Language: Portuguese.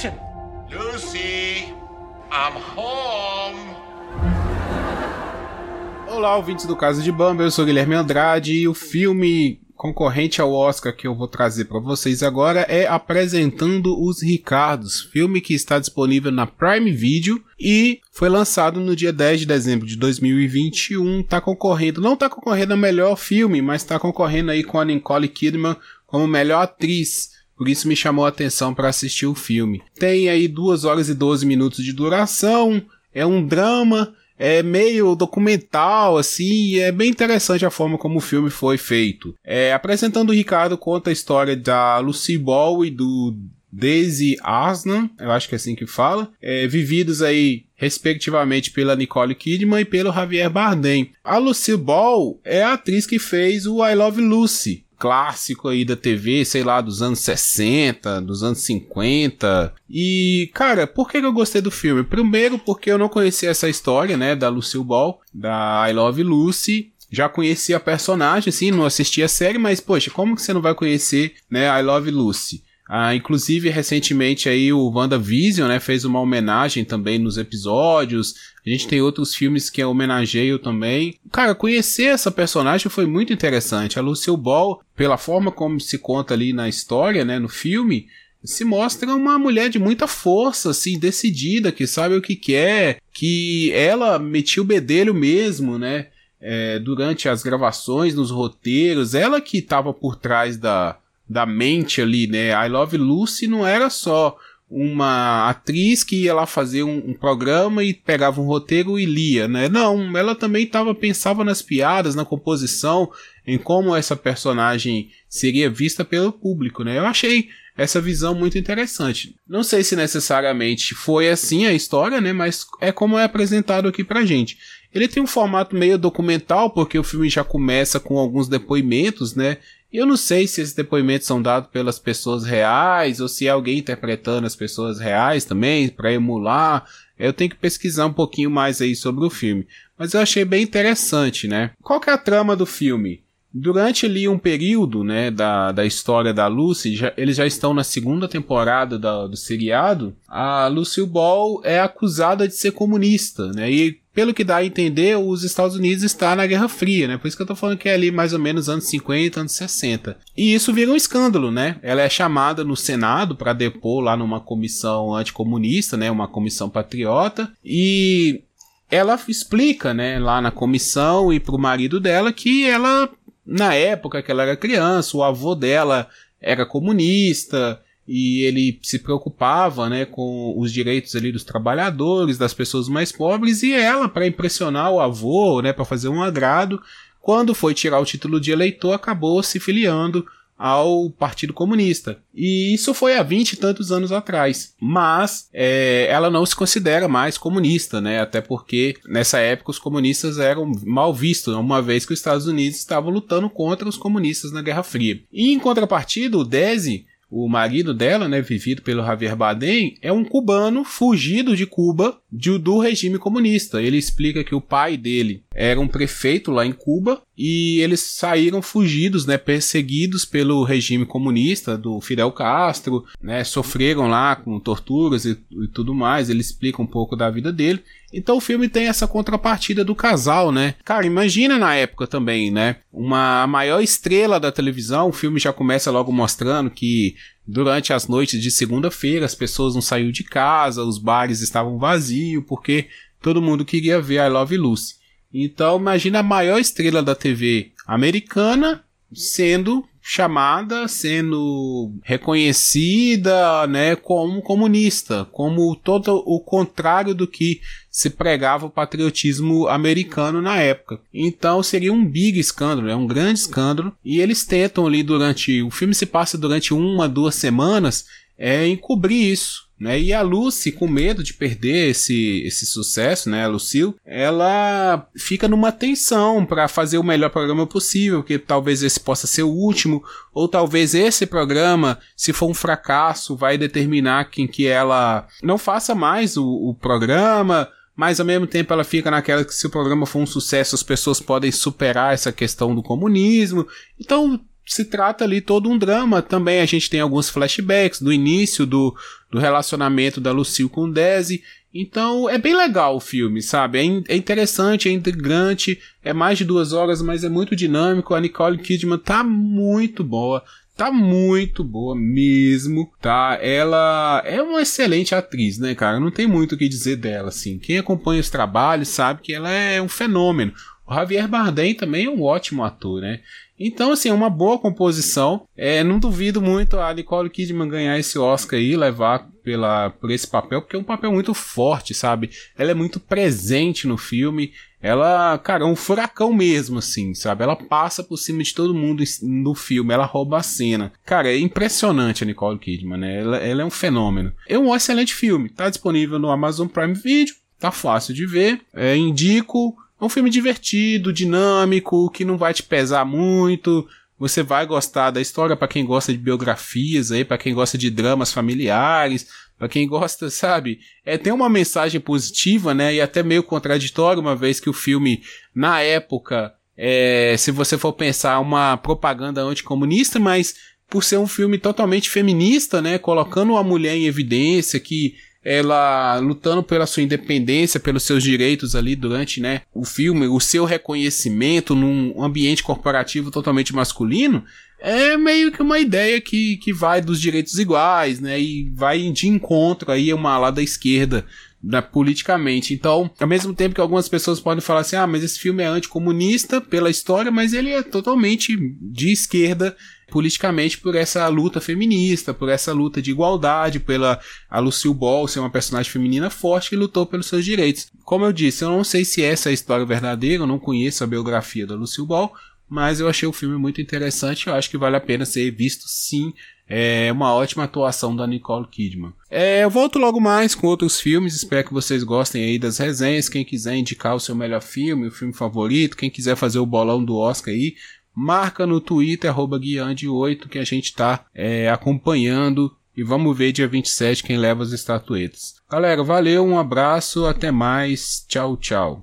Action! Lucy, I'm home. Olá, ouvintes do Caso de Bamba, eu sou Guilherme Andrade e o filme concorrente ao Oscar que eu vou trazer para vocês agora é Apresentando os Ricardos, filme que está disponível na Prime Video e foi lançado no dia 10 de dezembro de 2021. Tá concorrendo, não tá concorrendo a melhor filme, mas tá concorrendo aí com a Nicole Kidman como melhor atriz. Por isso me chamou a atenção para assistir o filme. Tem aí 2 horas e 12 minutos de duração, é um drama é meio documental, assim, é bem interessante a forma como o filme foi feito. É, apresentando o Ricardo, conta a história da Lucy Ball e do Daisy Asnan, eu acho que é assim que fala, é, vividos aí respectivamente pela Nicole Kidman e pelo Javier Bardem. A Lucy Ball é a atriz que fez o I Love Lucy, clássico aí da TV, sei lá, dos anos 60, dos anos 50. E, cara, por que eu gostei do filme? Primeiro, porque eu não conhecia essa história, né, da Lucille Ball, da I Love Lucy. Já conhecia a personagem, assim, não assistia a série, mas, poxa, como que você não vai conhecer, né, I Love Lucy? Ah, inclusive, recentemente aí o WandaVision, né, fez uma homenagem também nos episódios. A gente tem outros filmes que homenageiam também. Cara, conhecer essa personagem foi muito interessante. A Lucille Ball, pela forma como se conta ali na história, né, no filme, se mostra uma mulher de muita força, assim, decidida, que sabe o que quer, que ela metia o bedelho mesmo, né, é, durante as gravações, nos roteiros, ela que estava por trás da, da mente ali, né? I Love Lucy não era só uma atriz que ia lá fazer um, um, programa e pegava um roteiro e lia, né? Não, ela também tava, pensava nas piadas, na composição, em como essa personagem seria vista pelo público, né? Eu achei essa visão muito interessante. Não sei se necessariamente foi assim a história, né? Mas é como é apresentado aqui pra gente. Ele tem um formato meio documental, porque o filme já começa com alguns depoimentos, né? Eu não sei se esses depoimentos são dados pelas pessoas reais ou se é alguém interpretando as pessoas reais também para emular. Eu tenho que pesquisar um pouquinho mais aí sobre o filme, mas eu achei bem interessante, né? Qual que é a trama do filme? Durante ali um período, né, da, da história da Lucy, já, eles já estão na segunda temporada da, do seriado, a Lucille Ball é acusada de ser comunista, né, e pelo que dá a entender, os Estados Unidos está na Guerra Fria, né? Por isso que eu tô falando que é ali mais ou menos anos 50, anos 60. E isso vira um escândalo, né? Ela é chamada no Senado para depor lá numa comissão anticomunista, né? Uma comissão patriota. E ela explica, né, lá na comissão e pro marido dela que ela, na época que ela era criança, o avô dela era comunista e ele se preocupava, né, com os direitos ali dos trabalhadores, das pessoas mais pobres, e ela, para impressionar o avô, né, para fazer um agrado, quando foi tirar o título de eleitor, acabou se filiando ao Partido Comunista. E isso foi há vinte e tantos anos atrás. Mas é, ela não se considera mais comunista, né? Até porque nessa época os comunistas eram mal vistos, uma vez que os Estados Unidos estavam lutando contra os comunistas na Guerra Fria. E em contrapartida, o Desi o marido dela, né, vivido pelo Javier Bardem, é um cubano fugido de Cuba de, do regime comunista. Ele explica que o pai dele era um prefeito lá em Cuba e eles saíram fugidos, né, perseguidos pelo regime comunista do Fidel Castro, né, sofreram lá com torturas e, e tudo mais. Ele explica um pouco da vida dele. Então o filme tem essa contrapartida do casal, né? Cara, imagina na época também, né? Uma maior estrela da televisão, o filme já começa logo mostrando que durante as noites de segunda-feira as pessoas não saíram de casa, os bares estavam vazios, porque todo mundo queria ver I Love Lucy. Então imagina a maior estrela da TV americana sendo chamada, sendo reconhecida, né, como comunista, como todo o contrário do que se pregava o patriotismo americano na época. Então seria um big escândalo, é um grande escândalo, e eles tentam ali durante, o filme se passa durante uma, duas semanas, é encobrir isso. Né? E a Lucy, com medo de perder esse, esse sucesso, né, a Lucille, ela fica numa tensão para fazer o melhor programa possível, que talvez esse possa ser o último, ou talvez esse programa, se for um fracasso, vai determinar quem que ela não faça mais o, o programa, mas ao mesmo tempo ela fica naquela que se o programa for um sucesso, as pessoas podem superar essa questão do comunismo. Então se trata ali todo um drama. Também a gente tem alguns flashbacks do início do, do relacionamento da Lucille com Desi. Então é bem legal o filme, sabe? É, é, interessante, é intrigante, é mais de duas horas, mas é muito dinâmico. A Nicole Kidman tá muito boa, tá muito boa mesmo, tá? Ela é uma excelente atriz, né, cara? Não tem muito o que dizer dela, assim. Quem acompanha os trabalhos sabe que ela é um fenômeno. O Javier Bardem também é um ótimo ator, né? Então, assim, é uma boa composição. É, não duvido muito a Nicole Kidman ganhar esse Oscar aí, levar pela, por esse papel, porque é um papel muito forte, sabe? Ela é muito presente no filme. Ela, cara, é um furacão mesmo, assim, sabe? Ela passa por cima de todo mundo no filme, ela rouba a cena. Cara, é impressionante a Nicole Kidman, né? Ela, ela é um fenômeno. É um excelente filme, tá disponível no Amazon Prime Video, tá fácil de ver. É, indico. É um filme divertido, dinâmico, que não vai te pesar muito. Você vai gostar da história para quem gosta de biografias aí, para quem gosta de dramas familiares, para quem gosta, sabe? É tem uma mensagem positiva, né? E até meio contraditório, uma vez que o filme na época, é, se você for pensar, uma propaganda anticomunista, mas por ser um filme totalmente feminista, né, colocando a mulher em evidência que ela lutando pela sua independência, pelos seus direitos ali durante, né, o filme, o seu reconhecimento num ambiente corporativo totalmente masculino, é meio que uma ideia que, que vai dos direitos iguais, né, e vai de encontro aí a uma ala da esquerda politicamente. Então, ao mesmo tempo que algumas pessoas podem falar assim, ah, mas esse filme é anticomunista pela história, mas ele é totalmente de esquerda politicamente por essa luta feminista, por essa luta de igualdade, pela a Lucille Ball ser uma personagem feminina forte que lutou pelos seus direitos. Como eu disse, eu não sei se essa é a história verdadeira, eu não conheço a biografia da Lucille Ball, mas eu achei o filme muito interessante, eu acho que vale a pena ser visto sim. É uma ótima atuação da Nicole Kidman. É, eu volto logo mais com outros filmes, espero que vocês gostem aí das resenhas. Quem quiser indicar o seu melhor filme, o filme favorito, quem quiser fazer o bolão do Oscar aí, marca no Twitter, arroba guiande8, que a gente tá é, acompanhando. E vamos ver dia 27 quem leva as estatuetas. Galera, valeu, um abraço, até mais, tchau, tchau.